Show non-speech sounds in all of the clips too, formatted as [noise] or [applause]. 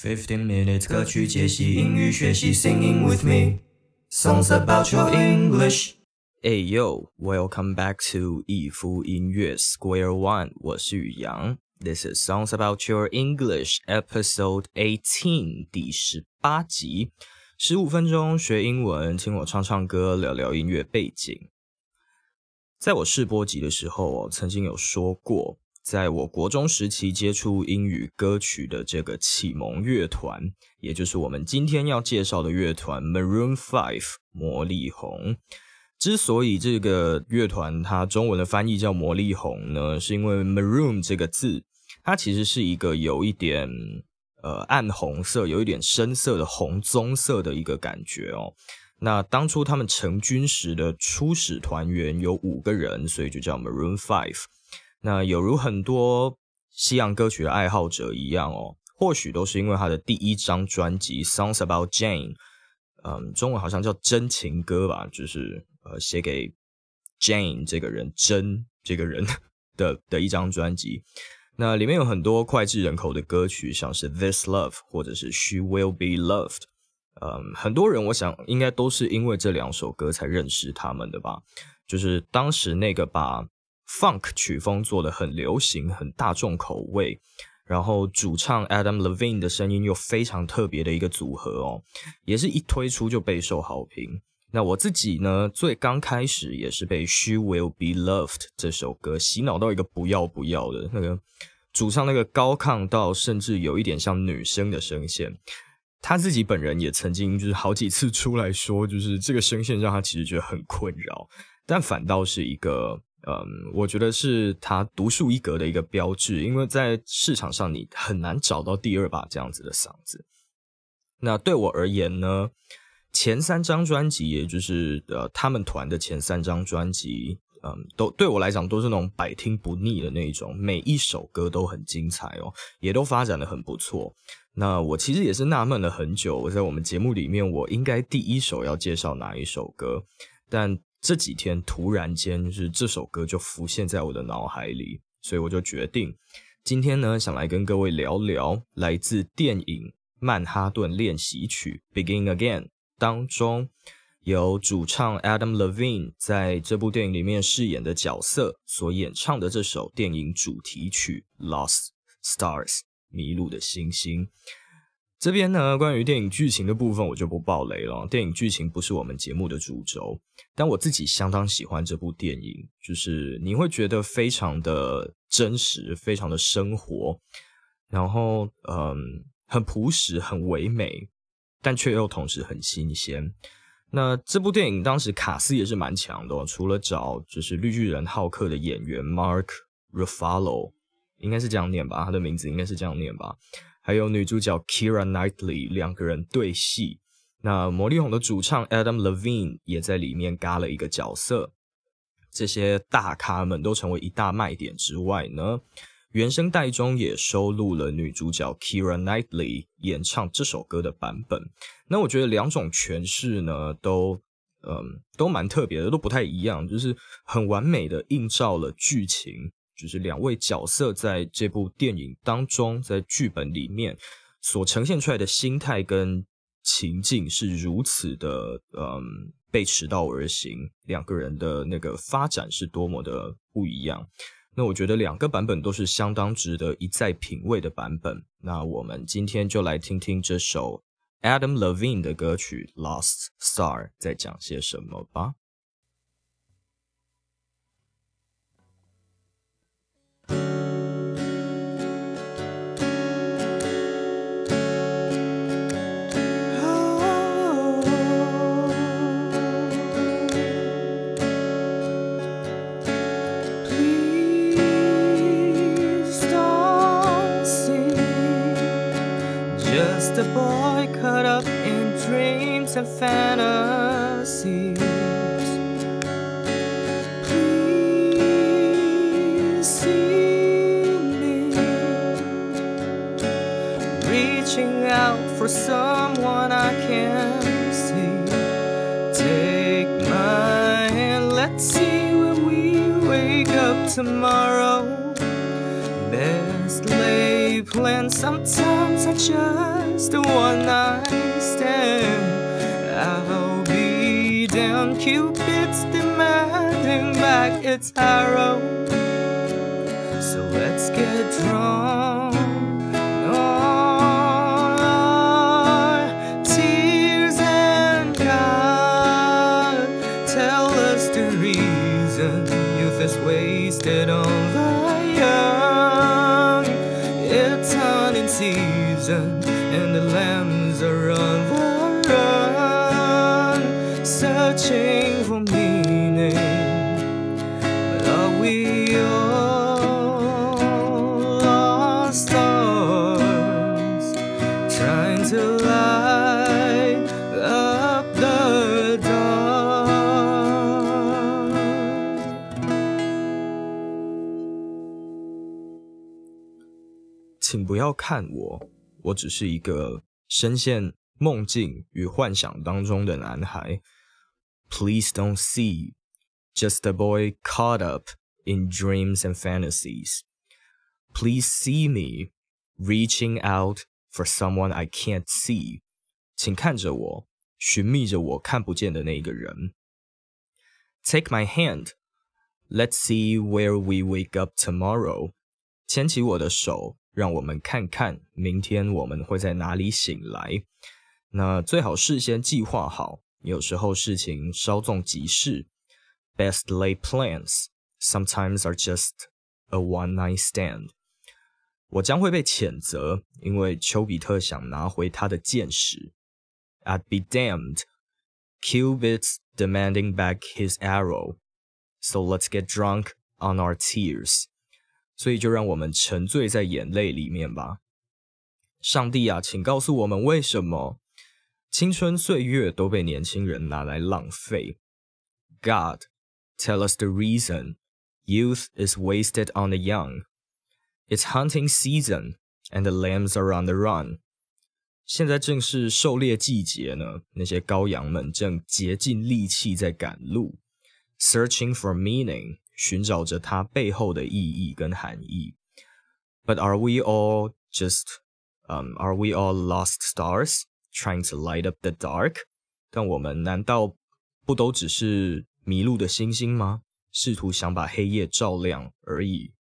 Fifteen minutes 歌曲解析英语学习，Singing with me songs about your English。Hey yo, welcome back to 一夫音乐 Square One，我是宇阳。This is Songs About Your English Episode Eighteen 第十八集，十五分钟学英文，听我唱唱歌，聊聊音乐背景。在我试播集的时候，我曾经有说过。在我国中时期接触英语歌曲的这个启蒙乐团，也就是我们今天要介绍的乐团 Maroon Five 魔力红。之所以这个乐团它中文的翻译叫魔力红呢，是因为 Maroon 这个字，它其实是一个有一点呃暗红色、有一点深色的红棕色的一个感觉哦。那当初他们成军时的初始团员有五个人，所以就叫 Maroon Five。那有如很多西洋歌曲的爱好者一样哦，或许都是因为他的第一张专辑《Songs About Jane》，嗯，中文好像叫真情歌吧，就是呃写给 Jane 这个人真这个人的的一张专辑。那里面有很多脍炙人口的歌曲，像是《This Love》或者是《She Will Be Loved》。嗯，很多人我想应该都是因为这两首歌才认识他们的吧，就是当时那个把。Funk 曲风做的很流行，很大众口味，然后主唱 Adam Levine 的声音又非常特别的一个组合哦，也是一推出就备受好评。那我自己呢，最刚开始也是被 She Will Be Loved 这首歌洗脑到一个不要不要的那个主唱那个高亢到甚至有一点像女生的声线，他自己本人也曾经就是好几次出来说，就是这个声线让他其实觉得很困扰，但反倒是一个。嗯，我觉得是他独树一格的一个标志，因为在市场上你很难找到第二把这样子的嗓子。那对我而言呢，前三张专辑，也就是呃他们团的前三张专辑，嗯，都对我来讲都是那种百听不腻的那种，每一首歌都很精彩哦，也都发展的很不错。那我其实也是纳闷了很久，我在我们节目里面，我应该第一首要介绍哪一首歌，但。这几天突然间，就是这首歌就浮现在我的脑海里，所以我就决定今天呢，想来跟各位聊聊来自电影《曼哈顿练习曲》（Begin Again） 当中，由主唱 Adam Levine 在这部电影里面饰演的角色所演唱的这首电影主题曲《Lost Stars》（迷路的星星）。这边呢，关于电影剧情的部分我就不爆雷了。电影剧情不是我们节目的主轴，但我自己相当喜欢这部电影，就是你会觉得非常的真实，非常的生活，然后嗯，很朴实，很唯美，但却又同时很新鲜。那这部电影当时卡斯也是蛮强的，除了找就是绿巨人浩克的演员 Mark Ruffalo，应该是这样念吧，他的名字应该是这样念吧。还有女主角 Kira Knightley 两个人对戏，那魔力红的主唱 Adam Levine 也在里面嘎了一个角色。这些大咖们都成为一大卖点之外呢，原声带中也收录了女主角 Kira Knightley 演唱这首歌的版本。那我觉得两种诠释呢，都嗯都蛮特别的，都不太一样，就是很完美的映照了剧情。就是两位角色在这部电影当中，在剧本里面所呈现出来的心态跟情境是如此的，嗯，背驰道而行，两个人的那个发展是多么的不一样。那我觉得两个版本都是相当值得一再品味的版本。那我们今天就来听听这首 Adam Levine 的歌曲《Lost Star》在讲些什么吧。And fantasies. Please see me reaching out for someone I can't see. Take my hand, let's see when we wake up tomorrow. Best lay plans, sometimes I just one night stand. Cupid's demanding back its arrow. So let's get drunk 要看我，我只是一个深陷梦境与幻想当中的男孩。Please don't see, just a boy caught up in dreams and fantasies. Please see me reaching out for someone I can't see. 请看着我，寻觅着我看不见的那个人。Take my hand. Let's see where we wake up tomorrow. 牵起我的手， 让我们看看明天我们会在哪里醒来。那最好事先计划好，有时候事情稍纵即逝。Best laid plans sometimes are just a one night stand。我将会被谴责，因为丘比特想拿回他的箭矢。I'd be damned. Cupid's demanding back his arrow. So let's get drunk on our tears. 所以就让我们沉醉在眼泪里面吧。上帝啊，请告诉我们为什么青春岁月都被年轻人拿来浪费。God, tell us the reason youth is wasted on the young. It's hunting season, and the lambs are on the run. 现在正是狩猎季节呢，那些羔羊们正竭尽力气在赶路，searching for meaning， 寻找着它背后的意义跟含义。But are we all just, um, are we all lost stars trying to light up the dark？但我们难道不都只是迷路的星星吗？试图想把黑夜照亮而已。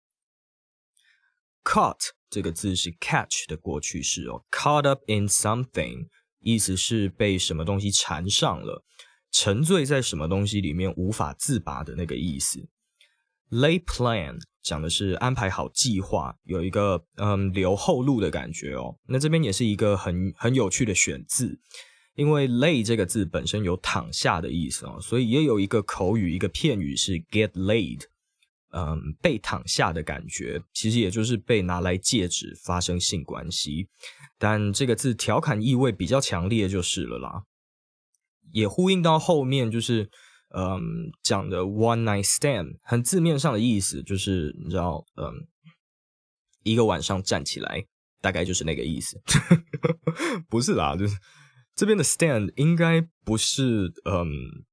Caught 这个字是 catch 的过去式哦，caught up in something 意思是被什么东西缠上了，沉醉在什么东西里面无法自拔的那个意思。Lay plan 讲的是安排好计划，有一个嗯留后路的感觉哦。那这边也是一个很很有趣的选字，因为 lay 这个字本身有躺下的意思哦，所以也有一个口语一个片语是 get laid。嗯，被躺下的感觉，其实也就是被拿来戒指发生性关系，但这个字调侃意味比较强烈就是了啦，也呼应到后面就是嗯讲的 one night stand，很字面上的意思就是你知道，嗯，一个晚上站起来，大概就是那个意思，[laughs] 不是啦，就是这边的 stand 应该不是嗯。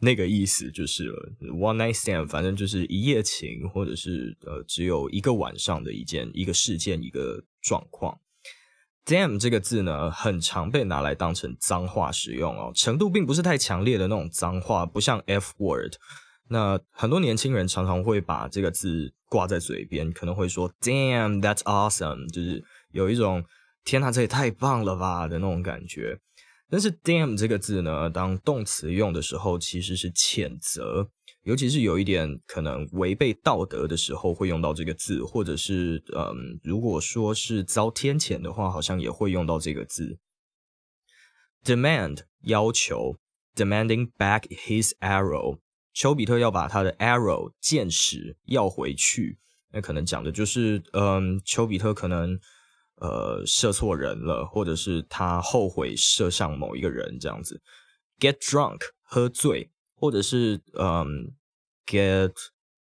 那个意思就是，one night stand，反正就是一夜情，或者是呃只有一个晚上的一件一个事件一个状况。Damn 这个字呢，很常被拿来当成脏话使用哦，程度并不是太强烈的那种脏话，不像 F word。那很多年轻人常常会把这个字挂在嘴边，可能会说 Damn that's awesome，就是有一种天哪，这也太棒了吧的那种感觉。但是 damn 这个字呢，当动词用的时候，其实是谴责，尤其是有一点可能违背道德的时候，会用到这个字，或者是嗯，如果说是遭天谴的话，好像也会用到这个字。demand 要求，demanding back his arrow，丘比特要把他的 arrow 箭矢要回去，那可能讲的就是嗯，丘比特可能。呃，射错人了，或者是他后悔射向某一个人这样子。Get drunk，喝醉，或者是嗯，get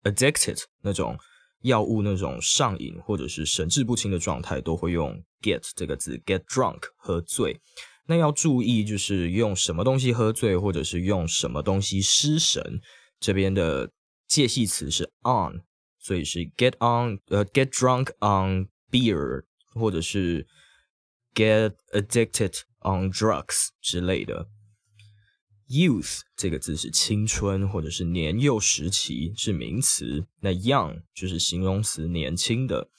addicted 那种药物那种上瘾或者是神志不清的状态，都会用 get 这个字。Get drunk，喝醉。那要注意，就是用什么东西喝醉，或者是用什么东西失神。这边的介系词是 on，所以是 get on，呃，get drunk on beer。或者是 get addicted on drugs 之类的。Youth 这个字是青春或者是年幼时期，是名词。那 young 就是形容词，年轻的。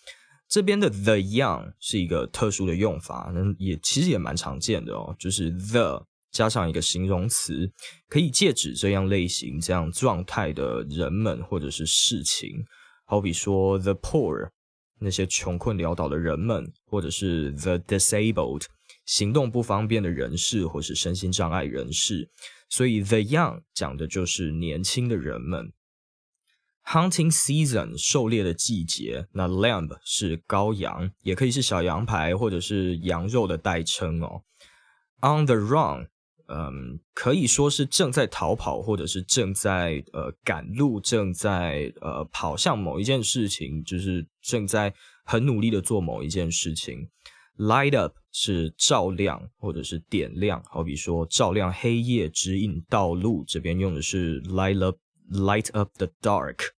这边的 the young 是一个特殊的用法，那也其实也蛮常见的哦，就是 the 加上一个形容词，可以借指这样类型、这样状态的人们或者是事情。好比说 the poor 那些穷困潦倒的人们，或者是 the disabled 行动不方便的人士或是身心障碍人士。所以，the young 讲的就是年轻的人们。Hunting season 狩猎的季节，那 lamb 是羔羊，也可以是小羊排或者是羊肉的代称哦。On the run，嗯，可以说是正在逃跑，或者是正在呃赶路，正在呃跑向某一件事情，就是正在很努力的做某一件事情。Light up 是照亮或者是点亮，好比说照亮黑夜，指引道路。这边用的是 light up，light up the dark。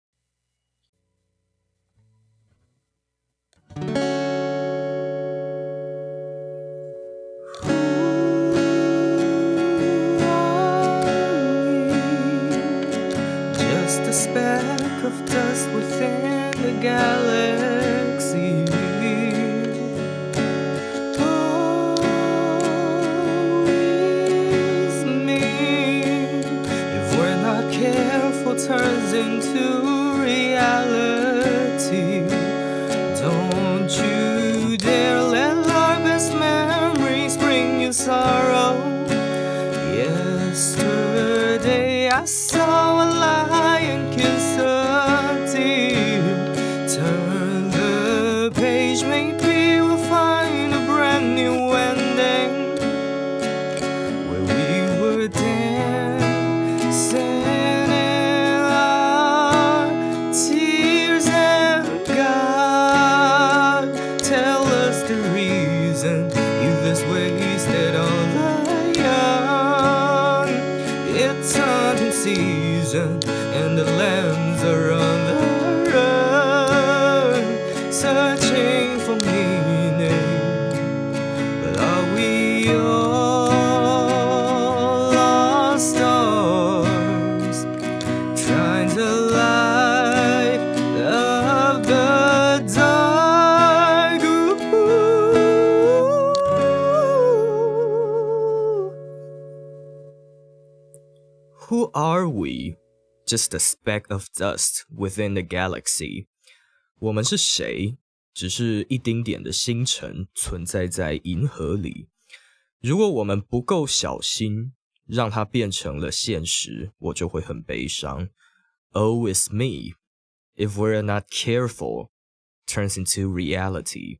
Just a speck of dust within the galaxy. 我们是谁？只是一丁点的星辰存在在银河里。如果我们不够小心，让它变成了现实，我就会很悲伤。Oh, it's me. If we're not careful, turns into reality.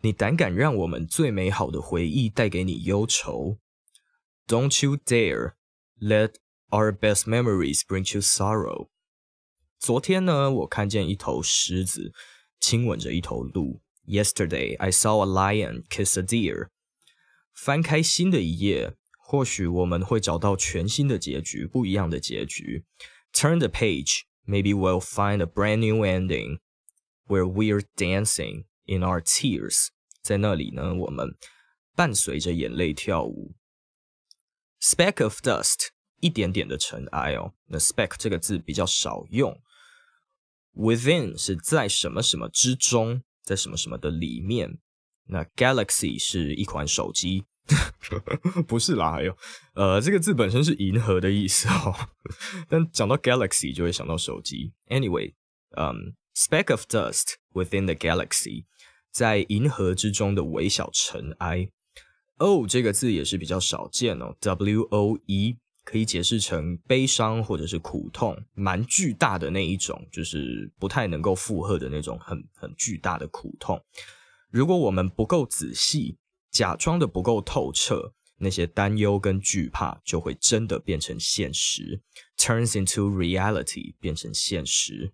你胆敢让我们最美好的回忆带给你忧愁？Don't you dare let our best memories bring you sorrow。昨天呢，我看见一头狮子亲吻着一头鹿。Yesterday, I saw a lion kiss a deer。翻开新的一页，或许我们会找到全新的结局，不一样的结局。Turn the page, maybe we'll find a brand new ending where we're dancing in our tears。在那里呢，我们伴随着眼泪跳舞。Speck of dust， 一点点的尘埃哦。那 spec 这个字比较少用。Within 是在什么什么之中，在什么什么的里面。那 Galaxy 是一款手机，[laughs] 不是啦。还有，呃，这个字本身是银河的意思哦。[laughs] 但讲到 Galaxy 就会想到手机。Anyway，嗯，speck of dust within the galaxy，在银河之中的微小尘埃。O 这个字也是比较少见哦，W O E 可以解释成悲伤或者是苦痛，蛮巨大的那一种，就是不太能够负荷的那种很很巨大的苦痛。如果我们不够仔细，假装的不够透彻，那些担忧跟惧怕就会真的变成现实，turns into reality，变成现实。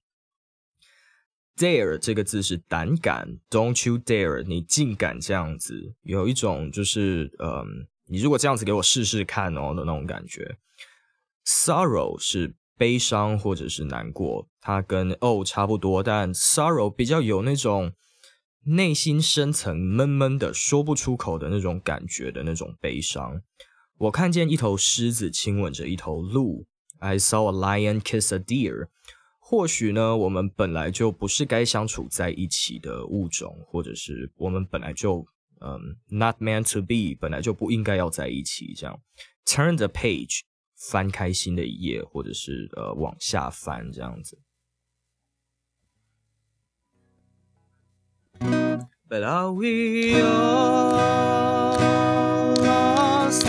Dare 这个字是胆敢，Don't you dare！你竟敢这样子，有一种就是，嗯，你如果这样子给我试试看哦的那种感觉。Sorrow 是悲伤或者是难过，它跟 O 差不多，但 sorrow 比较有那种内心深层闷闷的说不出口的那种感觉的那种悲伤。我看见一头狮子亲吻着一头鹿，I saw a lion kiss a deer。或许呢，我们本来就不是该相处在一起的物种，或者是我们本来就嗯，not meant to be，本来就不应该要在一起。这样，turn the page，翻开新的一页，或者是呃往下翻这样子。But are we all lost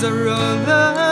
Lands are on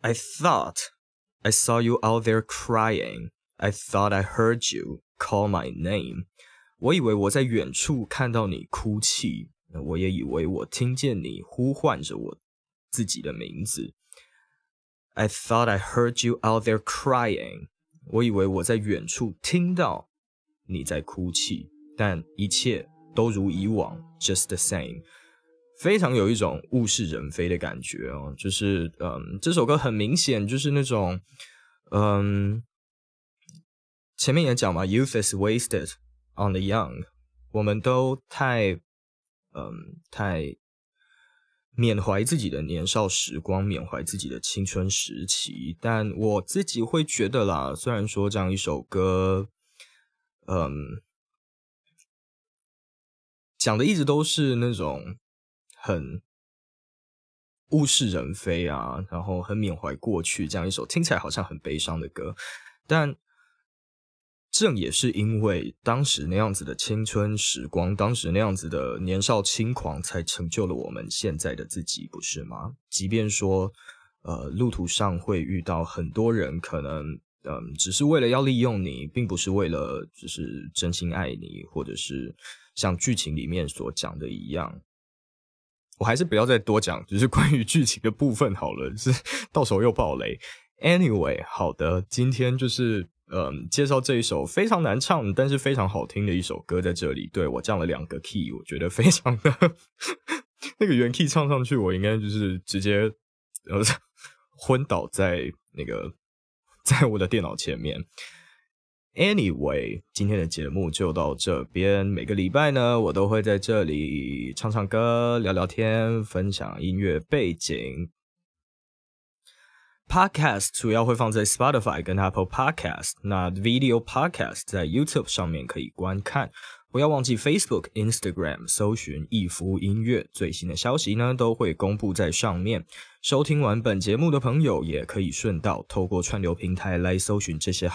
I thought I saw you out there crying. I thought I heard you call my name. 我以为我在远处看到你哭泣，我也以为我听见你呼唤着我自己的名字。I thought I heard you out there crying. 我以为我在远处听到你在哭泣，但一切都如以往，just the same。 非常有一种物是人非的感觉哦，就是嗯，这首歌很明显就是那种嗯，前面也讲嘛，youth is wasted on the young，我们都太嗯太缅怀自己的年少时光，缅怀自己的青春时期，但我自己会觉得啦，虽然说这样一首歌，嗯，讲的一直都是那种。很物是人非啊，然后很缅怀过去，这样一首听起来好像很悲伤的歌，但正也是因为当时那样子的青春时光，当时那样子的年少轻狂，才成就了我们现在的自己，不是吗？即便说，呃，路途上会遇到很多人，可能嗯，只是为了要利用你，并不是为了就是真心爱你，或者是像剧情里面所讲的一样。我还是不要再多讲，只是关于剧情的部分好了，是 [laughs] 到时候又爆雷。Anyway，好的，今天就是嗯，介绍这一首非常难唱，但是非常好听的一首歌在这里。对我降了两个 key，我觉得非常的那个原 key 唱上去，我应该就是直接呃 [laughs] 昏倒在那个在我的电脑前面。Anyway，今天的节目就到这边。每个礼拜呢，我都会在这里唱唱歌、聊聊天、分享音乐背景。Podcast 主要会放在 Spotify 跟 Apple Podcast，那 Video Podcast 在 YouTube 上面可以观看。不要忘记 Facebook、Instagram 搜寻“一福音乐”，最新的消息呢都会公布在上面。收听完本节目的朋友，也可以顺道透过串流平台来搜寻这些好